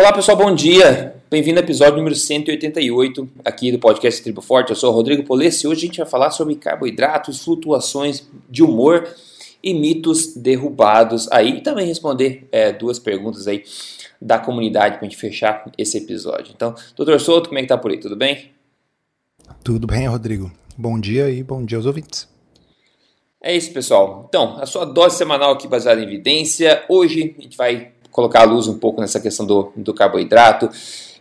Olá pessoal, bom dia. Bem-vindo ao episódio número 188 aqui do podcast Tribo Forte. Eu sou o Rodrigo Polesse e hoje a gente vai falar sobre carboidratos, flutuações de humor e mitos derrubados aí e também responder é, duas perguntas aí da comunidade para a gente fechar esse episódio. Então, doutor Souto, como é que tá por aí? Tudo bem? Tudo bem, Rodrigo. Bom dia e bom dia aos ouvintes. É isso, pessoal. Então, a sua dose semanal aqui baseada em evidência. Hoje a gente vai colocar a luz um pouco nessa questão do, do carboidrato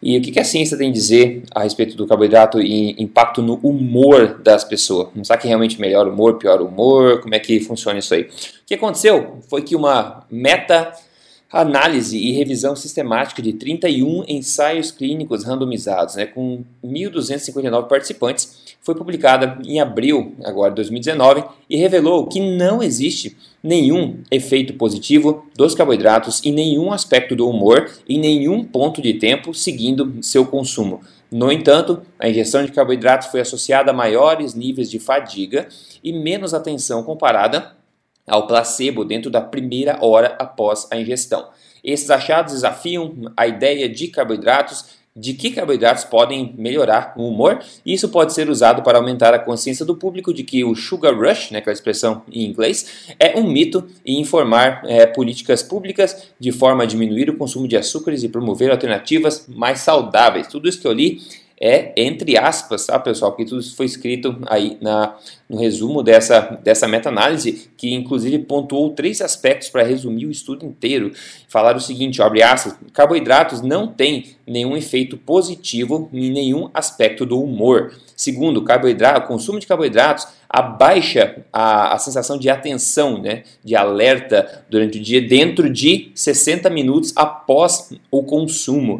e o que, que a ciência tem a dizer a respeito do carboidrato e impacto no humor das pessoas. Não sabe que realmente melhora o humor, pior humor, como é que funciona isso aí. O que aconteceu foi que uma meta análise e revisão sistemática de 31 ensaios clínicos randomizados, né, com 1.259 participantes, foi publicada em abril agora de 2019 e revelou que não existe nenhum efeito positivo dos carboidratos em nenhum aspecto do humor em nenhum ponto de tempo seguindo seu consumo. No entanto, a ingestão de carboidratos foi associada a maiores níveis de fadiga e menos atenção comparada ao placebo dentro da primeira hora após a ingestão. Esses achados desafiam a ideia de carboidratos de que carboidratos podem melhorar o humor. Isso pode ser usado para aumentar a consciência do público de que o sugar rush, né, aquela expressão em inglês, é um mito e informar é, políticas públicas de forma a diminuir o consumo de açúcares e promover alternativas mais saudáveis. Tudo isso que eu li é entre aspas, tá, pessoal? Porque tudo isso foi escrito aí na, no resumo dessa, dessa meta-análise, que inclusive pontuou três aspectos para resumir o estudo inteiro. Falaram o seguinte: abre aspas, carboidratos não têm nenhum efeito positivo em nenhum aspecto do humor. Segundo, carboidrato, consumo de carboidratos abaixa a, a sensação de atenção, né, de alerta durante o dia, dentro de 60 minutos após o consumo.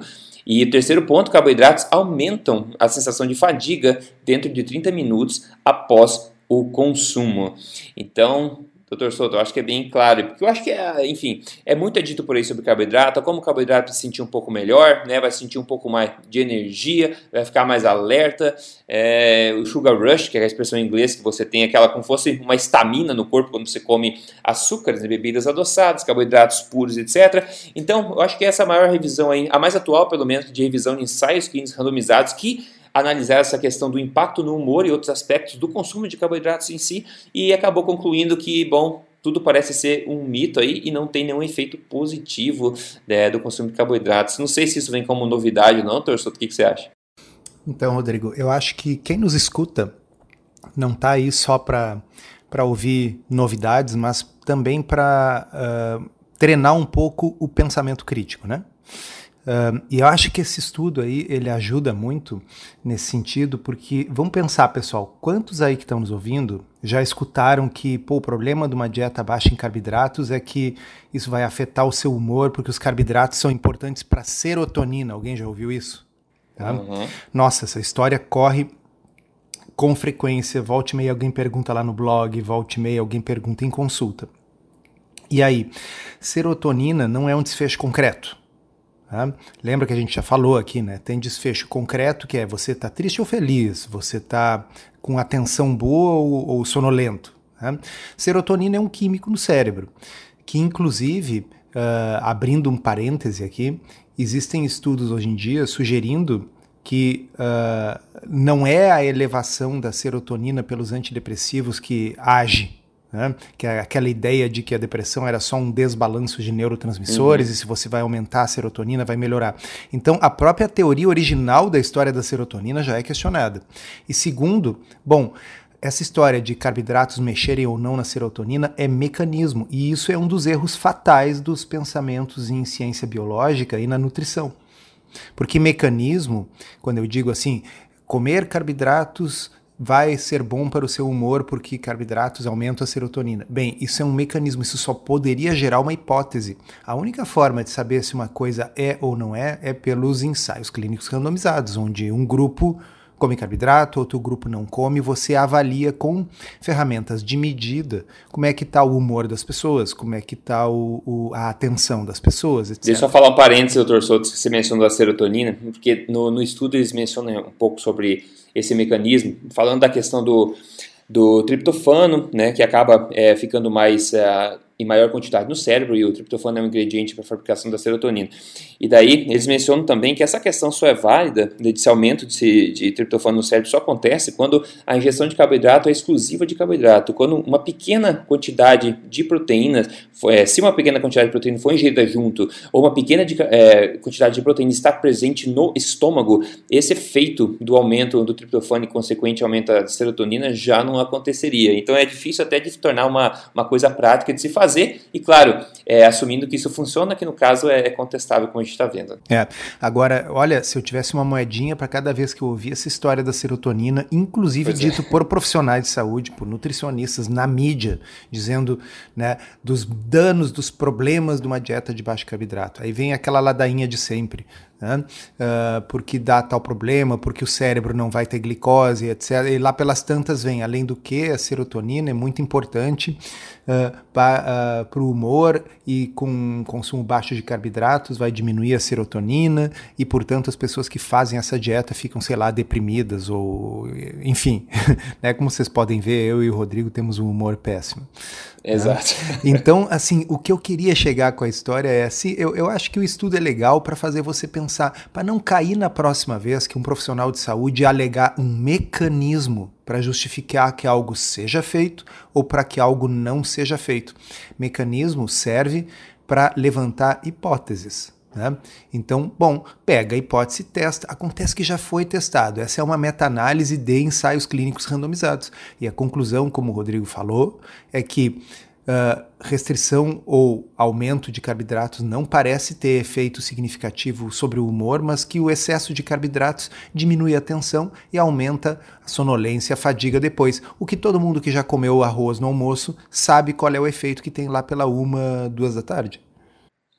E o terceiro ponto, carboidratos aumentam a sensação de fadiga dentro de 30 minutos após o consumo. Então, Doutor Souto, eu acho que é bem claro, porque eu acho que, é, enfim, é muito dito por aí sobre carboidrato, como o carboidrato se sentir um pouco melhor, né, vai sentir um pouco mais de energia, vai ficar mais alerta, é, o sugar rush, que é a expressão em inglês, que você tem aquela como fosse uma estamina no corpo quando você come açúcares, né, bebidas adoçadas, carboidratos puros, etc. Então, eu acho que essa é maior revisão aí, a mais atual, pelo menos, de revisão de ensaios clínicos randomizados, que analisar essa questão do impacto no humor e outros aspectos do consumo de carboidratos em si e acabou concluindo que, bom, tudo parece ser um mito aí e não tem nenhum efeito positivo né, do consumo de carboidratos. Não sei se isso vem como novidade ou não, Torçoto, o que, que você acha? Então, Rodrigo, eu acho que quem nos escuta não está aí só para ouvir novidades, mas também para uh, ah, treinar um pouco o pensamento crítico, né? Uh, e eu acho que esse estudo aí ele ajuda muito nesse sentido, porque vamos pensar, pessoal, quantos aí que estão nos ouvindo já escutaram que pô, o problema de uma dieta baixa em carboidratos é que isso vai afetar o seu humor, porque os carboidratos são importantes para serotonina. Alguém já ouviu isso? Tá? Uhum. Nossa, essa história corre com frequência. Volte e meia alguém pergunta lá no blog, volte e meia alguém pergunta em consulta. E aí, serotonina não é um desfecho concreto. Tá? Lembra que a gente já falou aqui, né? Tem desfecho concreto que é você está triste ou feliz, você está com atenção boa ou, ou sonolento. Tá? Serotonina é um químico no cérebro, que inclusive, uh, abrindo um parêntese aqui, existem estudos hoje em dia sugerindo que uh, não é a elevação da serotonina pelos antidepressivos que age né? Que é aquela ideia de que a depressão era só um desbalanço de neurotransmissores uhum. e se você vai aumentar a serotonina vai melhorar. Então, a própria teoria original da história da serotonina já é questionada. E segundo, bom, essa história de carboidratos mexerem ou não na serotonina é mecanismo, e isso é um dos erros fatais dos pensamentos em ciência biológica e na nutrição. Porque mecanismo, quando eu digo assim, comer carboidratos vai ser bom para o seu humor porque carboidratos aumentam a serotonina. Bem, isso é um mecanismo, isso só poderia gerar uma hipótese. A única forma de saber se uma coisa é ou não é é pelos ensaios clínicos randomizados, onde um grupo come carboidrato, outro grupo não come, você avalia com ferramentas de medida como é que está o humor das pessoas, como é que está a atenção das pessoas, etc. Deixa eu falar um parênteses, doutor Souto, que você mencionou a serotonina, porque no, no estudo eles mencionam um pouco sobre esse mecanismo, falando da questão do, do triptofano, né, que acaba é, ficando mais é, em maior quantidade no cérebro e o triptofano é um ingrediente para a fabricação da serotonina. E daí eles mencionam também que essa questão só é válida, desse aumento de, de triptofano no cérebro só acontece quando a ingestão de carboidrato é exclusiva de carboidrato. Quando uma pequena quantidade de proteínas, é, se uma pequena quantidade de proteína for ingerida junto, ou uma pequena de, é, quantidade de proteína está presente no estômago, esse efeito do aumento do triptofano e consequente aumento da serotonina já não aconteceria. Então é difícil até de tornar uma, uma coisa prática de se fazer, e claro, é, assumindo que isso funciona, que no caso é, é contestável, como a gente está vendo. É. Agora, olha, se eu tivesse uma moedinha para cada vez que eu ouvir essa história da serotonina, inclusive pois é. dito é. por profissionais de saúde, por nutricionistas na mídia, dizendo né, dos danos, dos problemas de uma dieta de baixo carboidrato. Aí vem aquela ladainha de sempre né? Uh, porque dá tal problema, porque o cérebro não vai ter glicose, etc. E lá pelas tantas vem, além do que, a serotonina é muito importante uh, para uh, o humor e com consumo baixo de carboidratos vai diminuir a serotonina e, portanto, as pessoas que fazem essa dieta ficam, sei lá, deprimidas ou, enfim, né? Como vocês podem ver, eu e o Rodrigo temos um humor péssimo. Né? Exato. Né? Então, assim, o que eu queria chegar com a história é assim, eu, eu acho que o estudo é legal para fazer você pensar, para não cair na próxima vez que um profissional de saúde alegar um mecanismo para justificar que algo seja feito ou para que algo não seja feito. Mecanismo serve para levantar hipóteses. Né? Então, bom, pega a hipótese testa. Acontece que já foi testado. Essa é uma meta-análise de ensaios clínicos randomizados. E a conclusão, como o Rodrigo falou, é que uh, restrição ou aumento de carboidratos não parece ter efeito significativo sobre o humor, mas que o excesso de carboidratos diminui a tensão e aumenta a sonolência, a fadiga depois. O que todo mundo que já comeu arroz no almoço sabe qual é o efeito que tem lá pela uma, duas da tarde.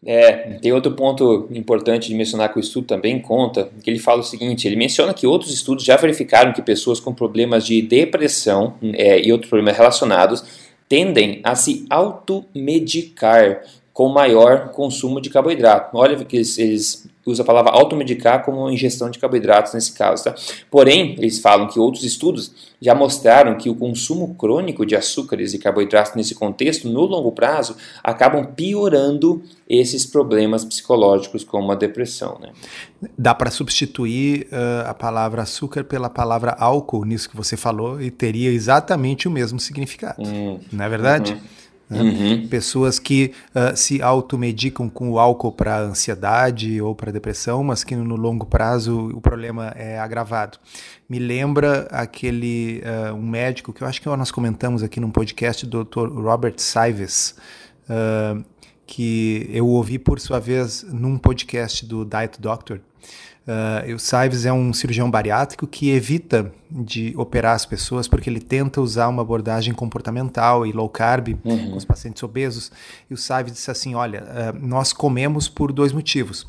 É, tem outro ponto importante de mencionar que o estudo também conta, que ele fala o seguinte, ele menciona que outros estudos já verificaram que pessoas com problemas de depressão é, e outros problemas relacionados tendem a se automedicar com maior consumo de carboidrato. Olha que eles, eles usam a palavra automedicar como ingestão de carboidratos nesse caso. Tá? Porém, eles falam que outros estudos já mostraram que o consumo crônico de açúcares e carboidratos nesse contexto, no longo prazo, acabam piorando esses problemas psicológicos como a depressão. Né? Dá para substituir uh, a palavra açúcar pela palavra álcool nisso que você falou e teria exatamente o mesmo significado. Hum, não é verdade? Uhum. Né? Uhum. Pessoas que uh, se automedicam com o álcool para ansiedade ou para depressão, mas que no longo prazo o problema é agravado. Me lembra aquele uh, um médico que eu acho que nós comentamos aqui num podcast do Dr. Robert Sives, uh, que eu ouvi por sua vez num podcast do Diet Doctor. Uh, o Sives é um cirurgião bariátrico que evita de operar as pessoas porque ele tenta usar uma abordagem comportamental e low carb uhum. com os pacientes obesos. E o Sives disse assim: olha, uh, nós comemos por dois motivos.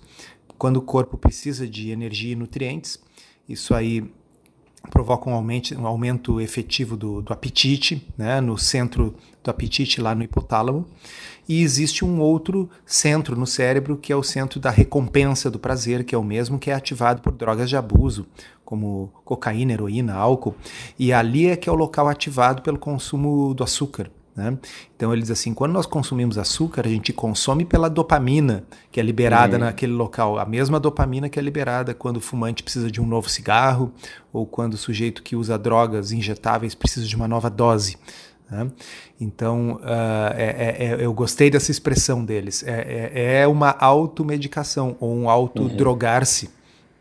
Quando o corpo precisa de energia e nutrientes, isso aí provoca um aumento, um aumento efetivo do, do apetite, né, no centro do apetite, lá no hipotálamo. E existe um outro centro no cérebro, que é o centro da recompensa do prazer, que é o mesmo que é ativado por drogas de abuso, como cocaína, heroína, álcool. E ali é que é o local ativado pelo consumo do açúcar. Né? Então ele diz assim: quando nós consumimos açúcar, a gente consome pela dopamina que é liberada uhum. naquele local, a mesma dopamina que é liberada quando o fumante precisa de um novo cigarro ou quando o sujeito que usa drogas injetáveis precisa de uma nova dose. Né? Então, uh, é, é, eu gostei dessa expressão deles. É, é, é uma automedicação ou um autodrogar-se. Uhum.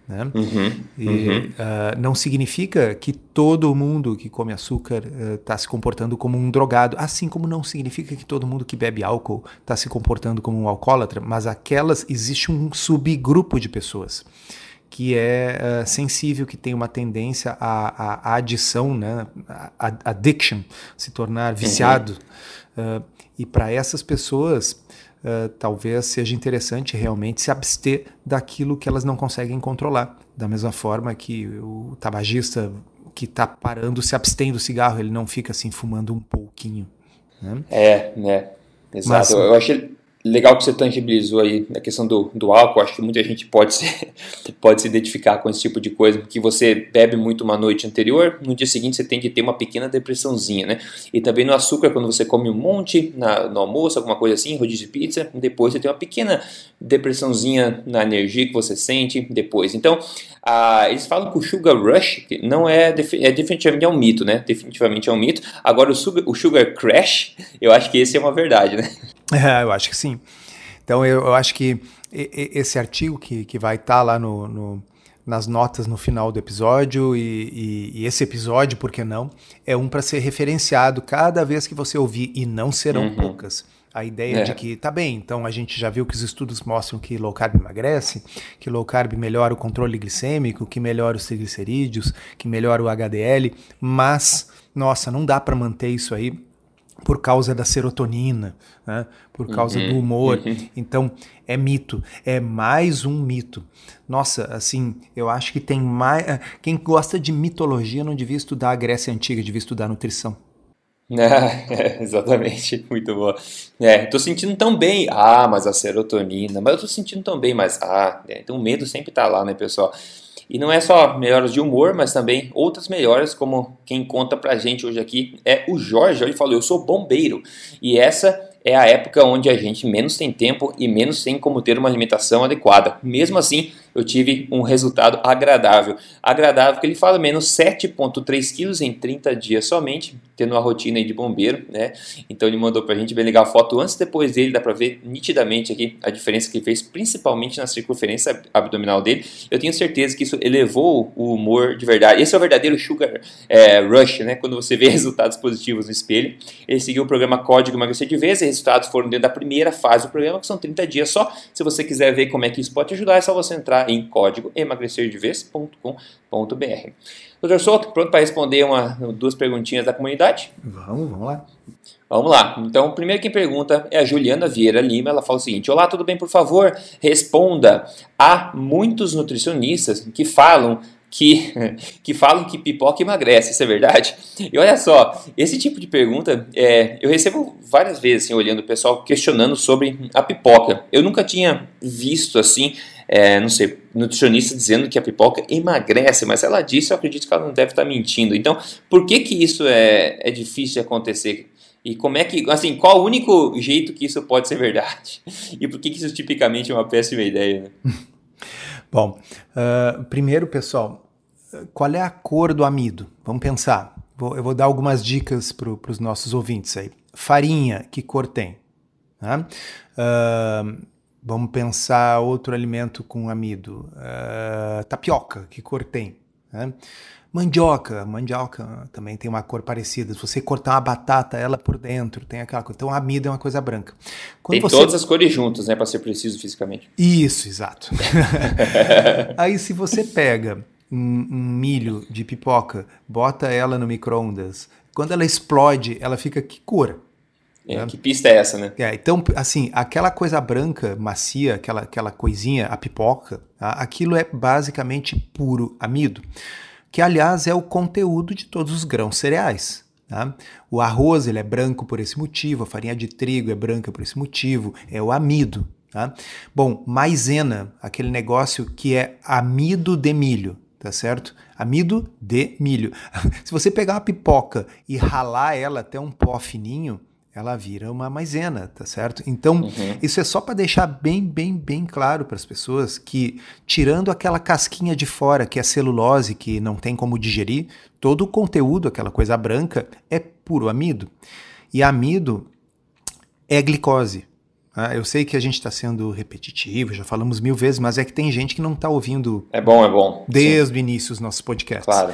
Né? Uhum, e uhum. Uh, não significa que todo mundo que come açúcar está uh, se comportando como um drogado, assim como não significa que todo mundo que bebe álcool está se comportando como um alcoólatra, mas aquelas existe um subgrupo de pessoas que é uh, sensível, que tem uma tendência à, à, adição, né? A, addiction, se tornar viciado. Uhum. Uh, e para essas pessoas, uh, talvez seja interessante realmente se abster daquilo que elas não conseguem controlar. Da mesma forma que o tabagista que está parando, se abstém do cigarro, ele não fica assim fumando um pouquinho. Né? É, né? Exato. Mas, eu achei legal que você tangibilizou aí a questão do, do álcool. Acho que muita gente pode se, pode se identificar com esse tipo de coisa, porque você bebe muito uma noite anterior, no dia seguinte você tem que ter uma pequena depressãozinha, né? E também no açúcar, quando você come um monte na, no almoço, alguma coisa assim, rodízio de pizza, depois você tem uma pequena depressãozinha na energia que você sente depois. Então, eles falam que o sugar rush não é, é definitivamente é um mito, né? Definitivamente é um mito. Agora, o sugar, o sugar crash, eu acho que esse é uma verdade, né? É, eu acho que sim. Então, eu, eu acho que esse artigo que, que vai estar tá lá no, no, nas notas no final do episódio e, e, e, esse episódio, por que não, é um para ser referenciado cada vez que você ouvir, e não serão uhum. poucas. A ideia é. de que, tá bem, então a gente já viu que os estudos mostram que low carb emagrece, que low carb melhora o controle glicêmico, que melhora os triglicerídeos, que melhora o HDL, mas, nossa, não dá para manter isso aí por causa da serotonina, né? por causa uhum, do humor. Uhum. Então, é mito, é mais um mito. Nossa, assim, eu acho que tem mais. Eh, quem gosta de mitologia não devia estudar a Grécia Antiga, devia estudar nutrição. É, exatamente, muito boa. É, tô sentindo tão bem. Ah, mas a serotonina. Mas eu tô sentindo tão bem, mas ah, é, então o medo sempre tá lá, né, pessoal? E não é só melhoras de humor, mas também outras melhoras, como quem conta pra gente hoje aqui é o Jorge. Ele falou: Eu sou bombeiro. E essa é a época onde a gente menos tem tempo e menos tem como ter uma alimentação adequada. Mesmo assim, eu tive um resultado agradável. Agradável que ele fala menos 7,3 quilos em 30 dias somente, tendo uma rotina de bombeiro, né? Então ele mandou pra gente bem legal a foto antes e depois dele, dá pra ver nitidamente aqui a diferença que ele fez, principalmente na circunferência abdominal dele. Eu tenho certeza que isso elevou o humor de verdade. Esse é o verdadeiro sugar é, rush, né? Quando você vê resultados positivos no espelho. Ele seguiu o programa Código Emagrecer de Vez, e resultados foram dentro da primeira fase do programa, que são 30 dias só. Se você quiser ver como é que isso pode ajudar, é só você entrar em código emagrecerdevez.com.br. Doutor Souto, pronto para responder uma, duas perguntinhas da comunidade? Vamos, vamos lá. Vamos lá. Então, primeiro quem pergunta é a Juliana Vieira Lima. Ela fala o seguinte: Olá, tudo bem? Por favor, responda. Há muitos nutricionistas que falam que, que falam que pipoca emagrece, isso é verdade? E olha só, esse tipo de pergunta é, eu recebo várias vezes assim, olhando o pessoal questionando sobre a pipoca. Eu nunca tinha visto assim é, não sei, nutricionista dizendo que a pipoca emagrece, mas ela disse, eu acredito que ela não deve estar mentindo. Então, por que que isso é, é difícil de acontecer? E como é que, assim, qual o único jeito que isso pode ser verdade? E por que que isso tipicamente é uma péssima ideia? Né? Bom, uh, primeiro, pessoal, qual é a cor do amido? Vamos pensar. Vou, eu vou dar algumas dicas para os nossos ouvintes aí. Farinha, que cor tem? Uh, Vamos pensar outro alimento com amido. Uh, tapioca, que cor tem? Mandioca, mandioca também tem uma cor parecida. Se você cortar uma batata, ela por dentro tem aquela cor. Então, amido é uma coisa branca. Quando tem você... todas as cores juntas, né, para ser preciso fisicamente. Isso, exato. Aí, se você pega um, um milho de pipoca, bota ela no micro-ondas, quando ela explode, ela fica que cor? É, né? Que pista é essa, né? É, então, assim, aquela coisa branca, macia, aquela, aquela coisinha, a pipoca, aquilo é basicamente puro amido, que aliás é o conteúdo de todos os grãos cereais. Tá? O arroz ele é branco por esse motivo, a farinha de trigo é branca por esse motivo, é o amido. Tá? Bom, maisena, aquele negócio que é amido de milho, tá certo? Amido de milho. Se você pegar uma pipoca e ralar ela até um pó fininho, ela vira uma maisena, tá certo? Então, uhum. isso é só para deixar bem, bem, bem claro para as pessoas que, tirando aquela casquinha de fora, que é celulose, que não tem como digerir, todo o conteúdo, aquela coisa branca, é puro amido. E amido é glicose. Ah, eu sei que a gente está sendo repetitivo, já falamos mil vezes, mas é que tem gente que não está ouvindo. É bom, é bom. Desde Sim. o início os nossos podcasts. Claro.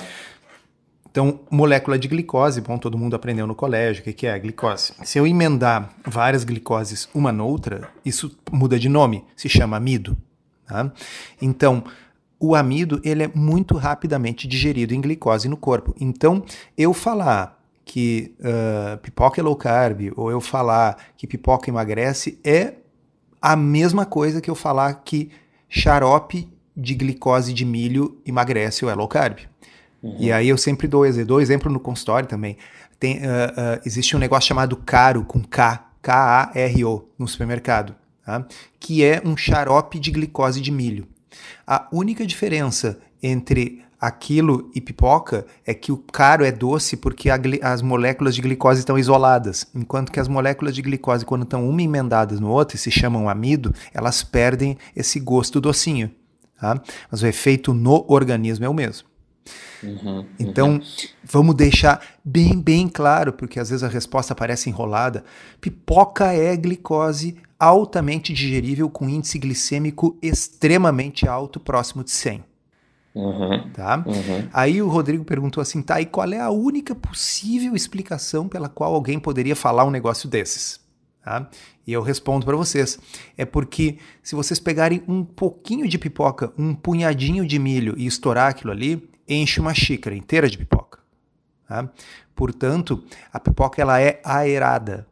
Então, molécula de glicose, bom, todo mundo aprendeu no colégio o que é a glicose. Se eu emendar várias glicoses uma noutra, isso muda de nome, se chama amido. Tá? Então, o amido ele é muito rapidamente digerido em glicose no corpo. Então, eu falar que uh, pipoca é low carb ou eu falar que pipoca emagrece é a mesma coisa que eu falar que xarope de glicose de milho emagrece ou é low carb. Uhum. E aí eu sempre dou, dou exemplo no consultório também. Tem, uh, uh, existe um negócio chamado caro com K, K-A-R-O, no supermercado, tá? que é um xarope de glicose de milho. A única diferença entre aquilo e pipoca é que o caro é doce porque as moléculas de glicose estão isoladas, enquanto que as moléculas de glicose, quando estão uma emendadas no outro e se chamam amido, elas perdem esse gosto docinho. Tá? Mas o efeito no organismo é o mesmo. Uhum, então, uhum. vamos deixar bem, bem claro, porque às vezes a resposta parece enrolada. Pipoca é glicose altamente digerível com índice glicêmico extremamente alto, próximo de 100. Uhum, tá? Uhum. Aí o Rodrigo perguntou assim, tá, e qual é a única possível explicação pela qual alguém poderia falar um negócio desses? Tá? E eu respondo para vocês, é porque se vocês pegarem um pouquinho de pipoca, um punhadinho de milho e estourar aquilo ali, enche uma xícara inteira de pipoca. Tá? Portanto, a pipoca ela é aerada.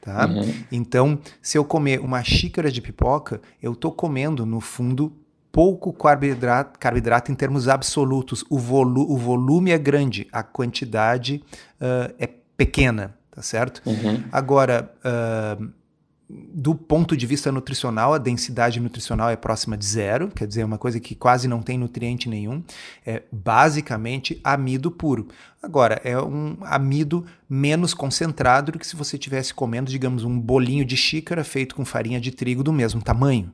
Tá? Uhum. Então, se eu comer uma xícara de pipoca, eu estou comendo, no fundo, pouco carboidrato, carboidrato em termos absolutos. O, volu o volume é grande, a quantidade uh, é pequena, tá certo? Uhum. Agora, uh, do ponto de vista nutricional, a densidade nutricional é próxima de zero, quer dizer, é uma coisa que quase não tem nutriente nenhum. É basicamente amido puro. Agora, é um amido menos concentrado do que se você estivesse comendo, digamos, um bolinho de xícara feito com farinha de trigo do mesmo tamanho.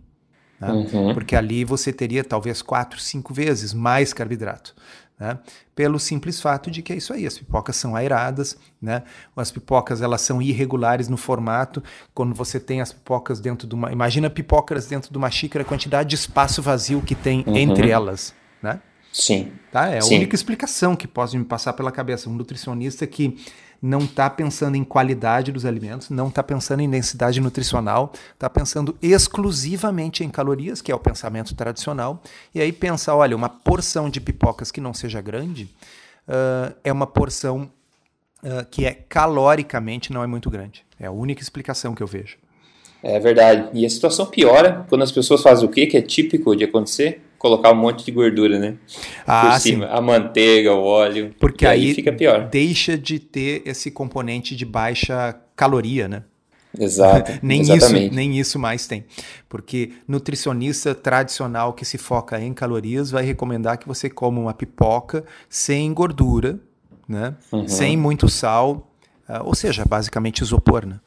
Né? Uhum. Porque ali você teria talvez quatro, cinco vezes mais carboidrato. Né? Pelo simples fato de que é isso aí, as pipocas são aeradas, né? As pipocas elas são irregulares no formato. Quando você tem as pipocas dentro de uma, imagina pipocas dentro de uma xícara, a quantidade de espaço vazio que tem uhum. entre elas, né? Sim. Tá? É a Sim. única explicação que pode me passar pela cabeça. Um nutricionista que não está pensando em qualidade dos alimentos, não está pensando em densidade nutricional, está pensando exclusivamente em calorias, que é o pensamento tradicional, e aí pensa, olha, uma porção de pipocas que não seja grande uh, é uma porção uh, que é caloricamente não é muito grande. É a única explicação que eu vejo. É verdade. E a situação piora quando as pessoas fazem o quê? Que é típico de acontecer? Colocar um monte de gordura, né? Ah, Por cima. Sim. A manteiga, o óleo. Porque aí, aí, fica pior. Deixa de ter esse componente de baixa caloria, né? Exato. nem, exatamente. isso, nem isso mais tem. Porque nutricionista tradicional que se foca em calorias vai recomendar que você coma uma pipoca sem gordura, né? Uhum. Sem muito sal, uh, ou seja, basicamente isopor, né?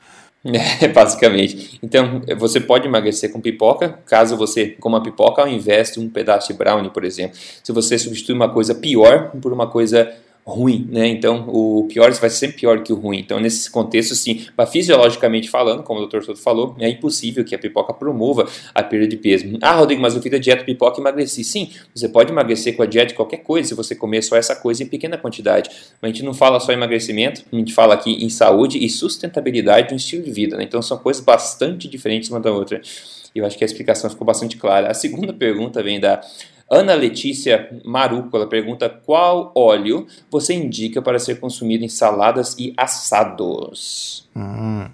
É, basicamente. Então, você pode emagrecer com pipoca, caso você coma pipoca ao invés de um pedaço de brownie, por exemplo. Se você substitui uma coisa pior por uma coisa ruim, né? Então, o pior vai ser sempre pior que o ruim. Então, nesse contexto, sim, fisiologicamente falando, como o Dr. Soto falou, é impossível que a pipoca promova a perda de peso. Ah, Rodrigo, mas eu fiz a dieta pipoca e emagreci. Sim, você pode emagrecer com a dieta de qualquer coisa, se você comer só essa coisa em pequena quantidade. Mas a gente não fala só em emagrecimento, a gente fala aqui em saúde e sustentabilidade do estilo de vida, né? Então, são coisas bastante diferentes uma da outra. Eu acho que a explicação ficou bastante clara. A segunda pergunta vem da Ana Letícia Maruco, ela pergunta qual óleo você indica para ser consumido em saladas e assados? Hum.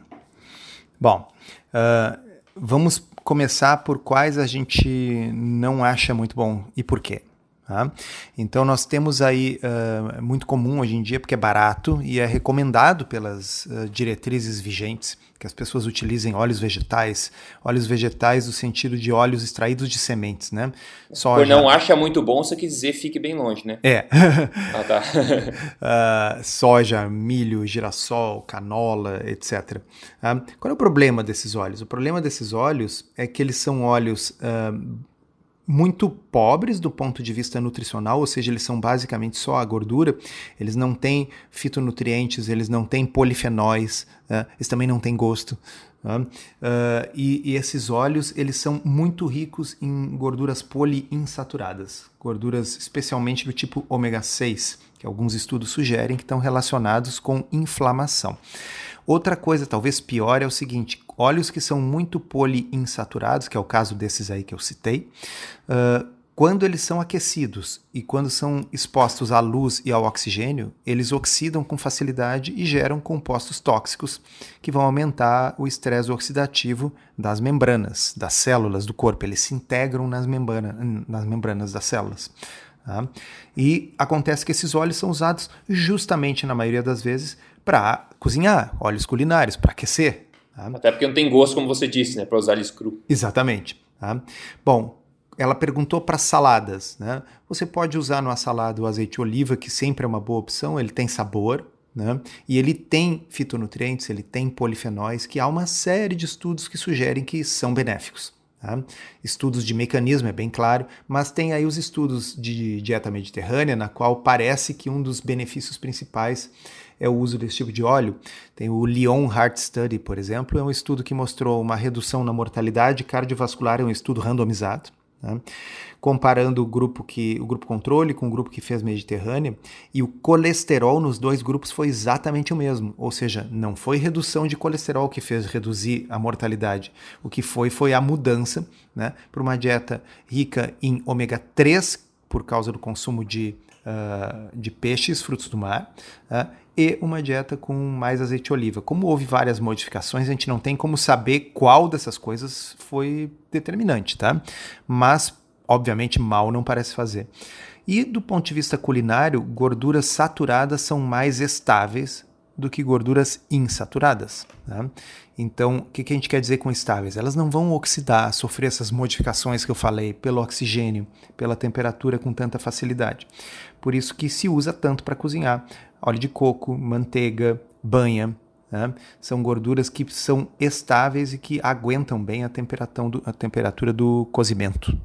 Bom, uh, vamos começar por quais a gente não acha muito bom e por quê. Tá? Então nós temos aí, uh, muito comum hoje em dia, porque é barato e é recomendado pelas uh, diretrizes vigentes que as pessoas utilizem óleos vegetais, óleos vegetais no sentido de óleos extraídos de sementes, né? Soja. Por não acha muito bom, você quer dizer fique bem longe, né? É. ah, tá. uh, soja, milho, girassol, canola, etc. Uh, qual é o problema desses óleos? O problema desses óleos é que eles são óleos uh, muito pobres do ponto de vista nutricional, ou seja, eles são basicamente só a gordura, eles não têm fitonutrientes, eles não têm polifenóis, uh, eles também não têm gosto. Uh, e, e, esses óleos eles são muito ricos em gorduras poliinsaturadas, gorduras especialmente do tipo ômega 6, que alguns estudos sugerem que estão relacionados com inflamação. Outra coisa, talvez pior, é o seguinte: óleos que são muito poliinsaturados, que é o caso desses aí que eu citei, uh, quando eles são aquecidos e quando são expostos à luz e ao oxigênio, eles oxidam com facilidade e geram compostos tóxicos que vão aumentar o estresse oxidativo das membranas, das células do corpo. Eles se integram nas, membrana, nas membranas das células. Tá? E acontece que esses óleos são usados justamente, na maioria das vezes, para cozinhar, óleos culinários, para aquecer. Tá? Até porque não tem gosto, como você disse, né, para usar eles cru. Exatamente. Tá? Bom, ela perguntou para saladas, né? Você pode usar numa salada o azeite de oliva, que sempre é uma boa opção, ele tem sabor, né? E ele tem fitonutrientes, ele tem polifenóis, que há uma série de estudos que sugerem que são benéficos. Tá? Estudos de mecanismo, é bem claro, mas tem aí os estudos de dieta mediterrânea, na qual parece que um dos benefícios principais é o uso desse tipo de óleo. Tem o Lyon Heart Study, por exemplo, é um estudo que mostrou uma redução na mortalidade cardiovascular, é um estudo randomizado. Né? Comparando o grupo que o grupo controle com o grupo que fez Mediterrânea, e o colesterol nos dois grupos foi exatamente o mesmo, ou seja, não foi redução de colesterol que fez reduzir a mortalidade. O que foi foi a mudança né, para uma dieta rica em ômega 3 por causa do consumo de, uh, de peixes, frutos do mar, uh, e uma dieta com mais azeite de oliva. Como houve várias modificações, a gente não tem como saber qual dessas coisas foi determinante, tá? Mas, obviamente, mal não parece fazer. E do ponto de vista culinário, gorduras saturadas são mais estáveis do que gorduras insaturadas. Né? Então, o que, que a gente quer dizer com estáveis? Elas não vão oxidar, sofrer essas modificações que eu falei pelo oxigênio, pela temperatura com tanta facilidade. Por isso que se usa tanto para cozinhar óleo de coco, manteiga, banha. Né? São gorduras que são estáveis e que aguentam bem a temperatura do, a temperatura do cozimento.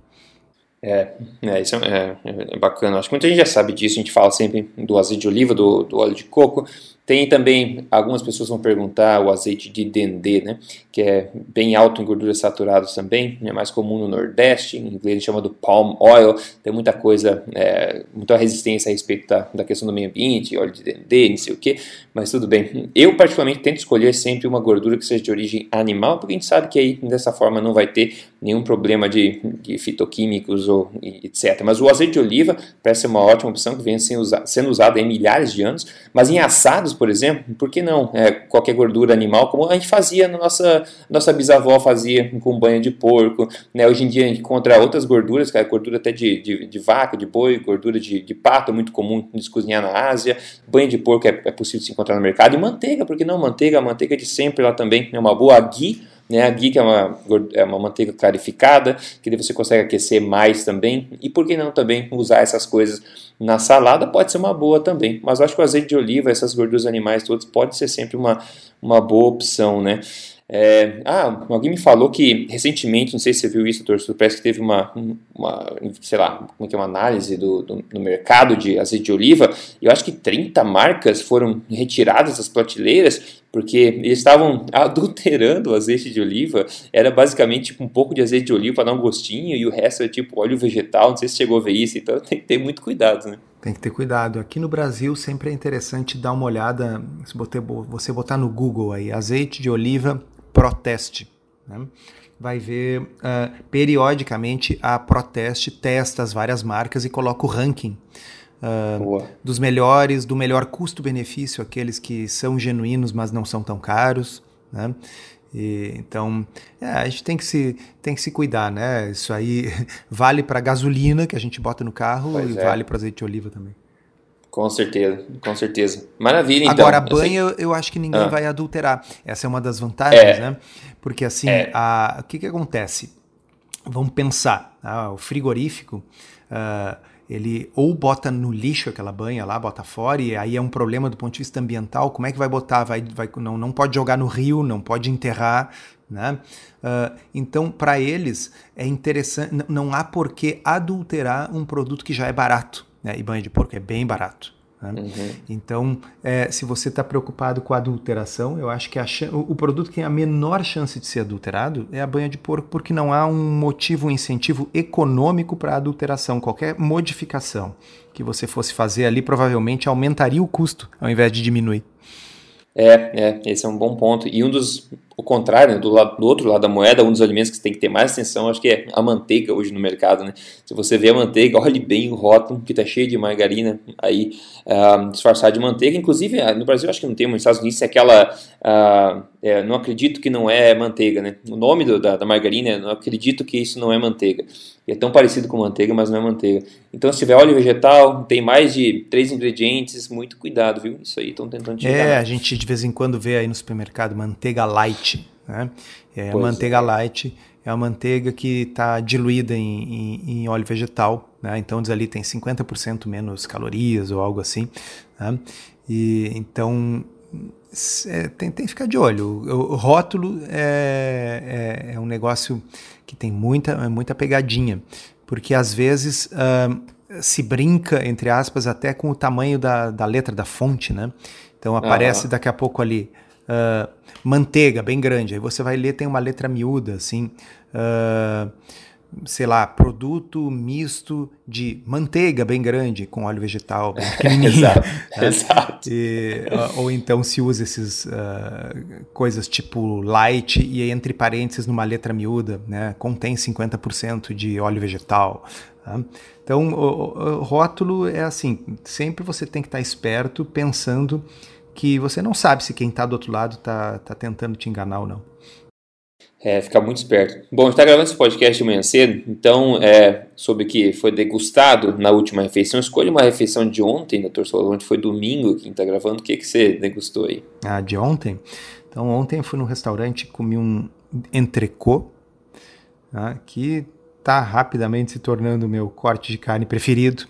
É, é isso é, é, é, bacana. Acho que muita gente já sabe disso. A gente fala sempre do azeite de oliva, do, do óleo de coco. Tem também, algumas pessoas vão perguntar o azeite de dendê, né, que é bem alto em gorduras saturadas também, é mais comum no Nordeste, em inglês chama do palm oil, tem muita coisa, é, muita resistência a respeito da, da questão do meio ambiente, óleo de dendê, não sei o que, mas tudo bem. Eu particularmente tento escolher sempre uma gordura que seja de origem animal, porque a gente sabe que aí dessa forma não vai ter nenhum problema de, de fitoquímicos ou etc. Mas o azeite de oliva parece ser uma ótima opção que vem sendo usado, sendo milhares de anos, mas em assados por exemplo, por que não? É, qualquer gordura animal, como a gente fazia na nossa, nossa bisavó fazia com banha de porco. Né? Hoje em dia a gente encontra outras gorduras, cara, gordura até de, de, de vaca, de boi, gordura de, de pato, muito comum de cozinhar na Ásia. Banha de porco é, é possível se encontrar no mercado. E manteiga, por que não? Manteiga, a manteiga de sempre lá também é uma boa ghee né? A ghee que é uma, é uma manteiga clarificada, que você consegue aquecer mais também. E por que não também usar essas coisas na salada? Pode ser uma boa também. Mas eu acho que o azeite de oliva, essas gorduras animais todas, pode ser sempre uma, uma boa opção, né? É, ah, alguém me falou que recentemente, não sei se você viu isso, torcedor, parece que teve uma, uma, sei lá, como é que é uma análise do, do, do, mercado de azeite de oliva, eu acho que 30 marcas foram retiradas das prateleiras porque eles estavam adulterando o azeite de oliva, era basicamente tipo, um pouco de azeite de oliva para dar um gostinho, e o resto é tipo óleo vegetal, não sei se chegou a ver isso, então tem que ter muito cuidado, né? Tem que ter cuidado. Aqui no Brasil sempre é interessante dar uma olhada, se você botar no Google aí, azeite de oliva proteste. Né? Vai ver uh, periodicamente a proteste testa as várias marcas e coloca o ranking uh, dos melhores, do melhor custo-benefício, aqueles que são genuínos, mas não são tão caros. Né? E, então, é, a gente tem que, se, tem que se cuidar, né? Isso aí vale para gasolina que a gente bota no carro pois e é. vale para azeite de oliva também. Com certeza, com certeza. Maravilha, então. Agora, banha eu, eu acho que ninguém ah. vai adulterar. Essa é uma das vantagens, é. né? Porque assim, é. a, o que, que acontece? Vamos pensar, ah, o frigorífico, uh, ele ou bota no lixo aquela banha lá, bota fora, e aí é um problema do ponto de vista ambiental, como é que vai botar? Vai, vai, não, não pode jogar no rio, não pode enterrar, né? Uh, então, para eles, é interessante, não há por que adulterar um produto que já é barato. Né? E banha de porco é bem barato. Né? Uhum. Então, é, se você está preocupado com a adulteração, eu acho que o, produto que tem a menor chance de ser adulterado é a banha de porco, porque não há um motivo, um incentivo econômico para a adulteração. Qualquer modificação que você fosse fazer ali provavelmente aumentaria o custo ao invés de diminuir. É, é, esse é um bom ponto. E um dos, o contrário, né, do, lado, do outro lado da moeda, um dos alimentos que tem que ter mais atenção, acho que é a manteiga hoje no mercado, né? Se você vê a manteiga, olhe bem o rótulo, que está cheio de margarina aí, uh, disfarçado de manteiga. Inclusive, ah, no Brasil acho que não tem, mas nos Estados Unidos é aquela... Uh, é, não acredito que não é manteiga, né? O nome do, da, da margarina é não acredito que isso não é manteiga. É tão parecido com manteiga, mas não é manteiga. Então, se tiver óleo vegetal, tem mais de três ingredientes, muito cuidado, viu? Isso aí estão tentando tirar. É, a gente de vez em quando vê aí no supermercado manteiga light. Né? É, a manteiga é. light é a manteiga que está diluída em, em, em, óleo vegetal, né? então diz ali tem 50% menos calorias ou algo assim. Né? E, então é, tem, tem que ficar de olho. O, o rótulo é, é, é, um negócio que tem muita, muita pegadinha, porque às vezes uh, se brinca, entre aspas, até com o tamanho da, da letra da fonte, né? Então aparece uhum. daqui a pouco ali uh, manteiga bem grande, aí você vai ler, tem uma letra miúda, assim. Uh, sei lá, produto misto de manteiga bem grande com óleo vegetal bem pequenininho. exato, né? exato. E, ou então se usa essas uh, coisas tipo light e entre parênteses numa letra miúda, né, contém 50% de óleo vegetal. Tá? Então, o, o, rótulo é assim, sempre você tem que estar esperto pensando que você não sabe se quem está do outro lado está tá tentando te enganar ou não. É, ficar muito esperto. Bom, a gente está gravando esse podcast de manhã cedo, então, é, sobre o que foi degustado na última refeição, escolha uma refeição de ontem, doutor Solon, onde foi domingo, quem está gravando, o que, que você degustou aí? Ah, de ontem? Então, ontem eu fui num restaurante e comi um entrecô, tá, que está rapidamente se tornando o meu corte de carne preferido.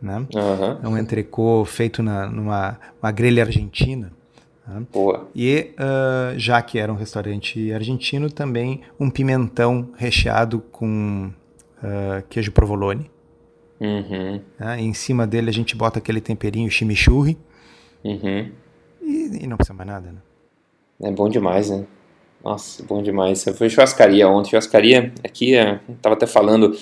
Né? Uhum. É um entrecô feito na, numa uma grelha argentina. Tá? Boa. E uh, já que era um restaurante argentino, também um pimentão recheado com uh, queijo provolone. Uhum. Tá? em cima dele a gente bota aquele temperinho chimichurri. Uhum. E, e, não precisa mais nada, né? É bom demais, né? Nossa, bom demais. Eu fui churrascaria ontem. Churrascaria aqui, eu tava até falando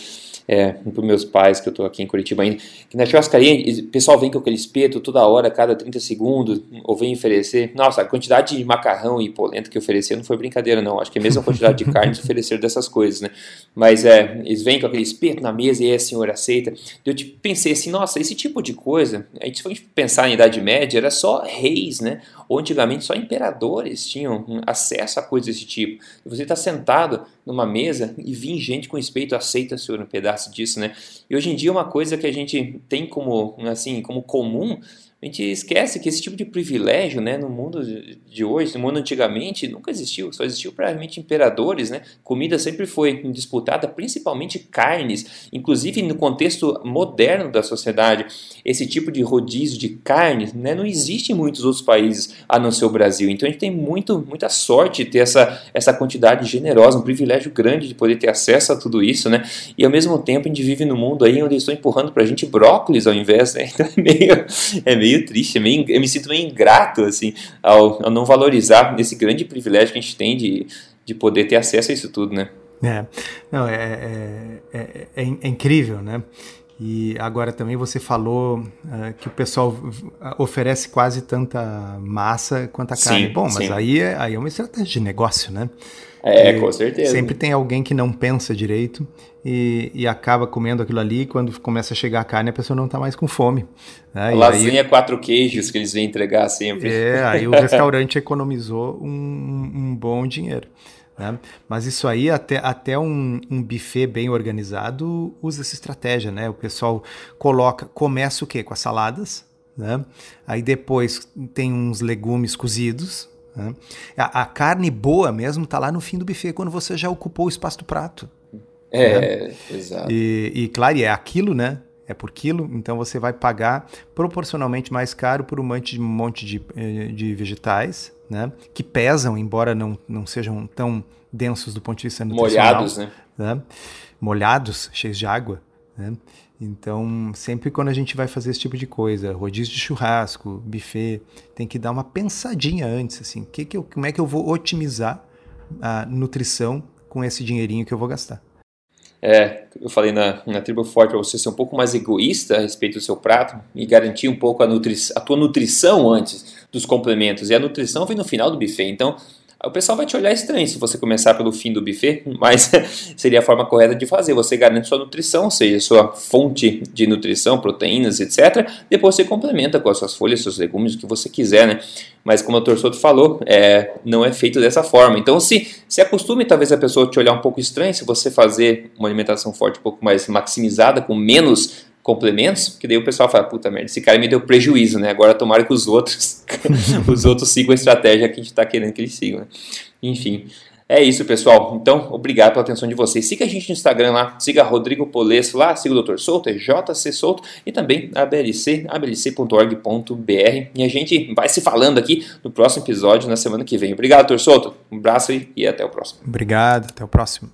é, para meus pais, que eu estou aqui em Curitiba ainda, que na churrascaria o pessoal vem com aquele espeto toda hora, cada 30 segundos, ou vem oferecer. Nossa, a quantidade de macarrão e polenta que ofereceram não foi brincadeira, não. Acho que a mesma quantidade de carne ofereceram dessas coisas, né? Mas é, eles vêm com aquele espeto na mesa e aí a senhora aceita. Eu tipo, pensei assim, nossa, esse tipo de coisa, a gente foi pensar em Idade Média, era só reis, né? Ou antigamente só imperadores tinham acesso a coisas desse tipo. E você está sentado numa mesa e vir gente com respeito aceita, senhor, um pedaço disso, né? E hoje em dia uma coisa que a gente tem como, assim, como comum a gente esquece que esse tipo de privilégio, né, no mundo de hoje, no mundo antigamente, nunca existiu. Só existiu provavelmente imperadores, né? Comida sempre foi disputada, principalmente carnes. Inclusive no contexto moderno da sociedade, esse tipo de rodízio de carnes, né, não existe em muitos outros países a não ser o Brasil. Então a gente tem muito, muita sorte de ter essa, essa quantidade generosa, um privilégio grande de poder ter acesso a tudo isso, né? E ao mesmo tempo a gente vive num mundo aí onde estão empurrando pra gente brócolis ao invés, né? Então é meio, é meio meio triste, é meio, eu me sinto meio ingrato assim, ao, ao, não valorizar esse grande privilégio que a gente tem de, de poder ter acesso a isso tudo, né? É, não, é, é, é, é, é incrível, né? E agora também você falou uh, que o pessoal oferece quase tanta massa quanto a carne. Sim, Bom, mas aí é, aí é uma estratégia de negócio, né? É, com certeza. Sempre tem alguém que não pensa direito e, e, acaba comendo aquilo ali. E quando começa a chegar a carne, a pessoa não está mais com fome. Né? Lasanha aí, quatro queijos que eles vêm entregar sempre. É, aí o restaurante economizou um, um bom dinheiro. Né? Mas isso aí, até, até um, um buffet bem organizado usa essa estratégia, né? O pessoal coloca, começa o quê? Com as saladas, né? Aí depois tem uns legumes cozidos, né? A, a, carne boa mesmo está lá no fim do buffet, quando você já ocupou o espaço do prato. É, né? exato. E, e, claro, é aquilo, né? É por quilo, então você vai pagar proporcionalmente mais caro por um monte de, um monte de, eh, de vegetais, né? Que pesam, embora não, não sejam tão densos do ponto de vista nutricional. Molhados, né? né? Molhados, cheios de água, né? Então, sempre quando a gente vai fazer esse tipo de coisa, rodízio de churrasco, buffet, tem que dar uma pensadinha antes, assim, que que eu, como é que eu vou otimizar a nutrição com esse dinheirinho que eu vou gastar. É, eu falei na, na Tribo Forte para você ser um pouco mais egoísta a respeito do seu prato e garantir um pouco a, nutri a tua nutrição antes dos complementos. E a nutrição vem no final do buffet. Então, o pessoal vai te olhar estranho se você começar pelo fim do buffet, mas seria a forma correta de fazer. Você garante sua nutrição, ou seja, sua fonte de nutrição, proteínas, etc. Depois você complementa com as suas folhas, seus legumes, o que você quiser, né? Mas como o Dr. Soto falou, é, não é feito dessa forma. Então se, se acostume talvez a pessoa te olhar um pouco estranho se você fazer uma alimentação forte um pouco mais maximizada, com menos complementos, porque daí o pessoal fala, puta merda, esse cara me deu prejuízo, né? Agora tomara que os outros, os outros sigam a estratégia que a gente está querendo que eles sigam. Né? Enfim, é isso, pessoal. Então, obrigado pela atenção de vocês. Siga a gente no Instagram lá, siga Rodrigo Polesso lá, siga o Dr. Souto, é JC Souto e também a ABLC, ablc.org.br. E a gente vai se falando aqui no próximo episódio, na semana que vem. Obrigado, Dr. Souto. Um abraço e até o próximo. Obrigado, até o próximo.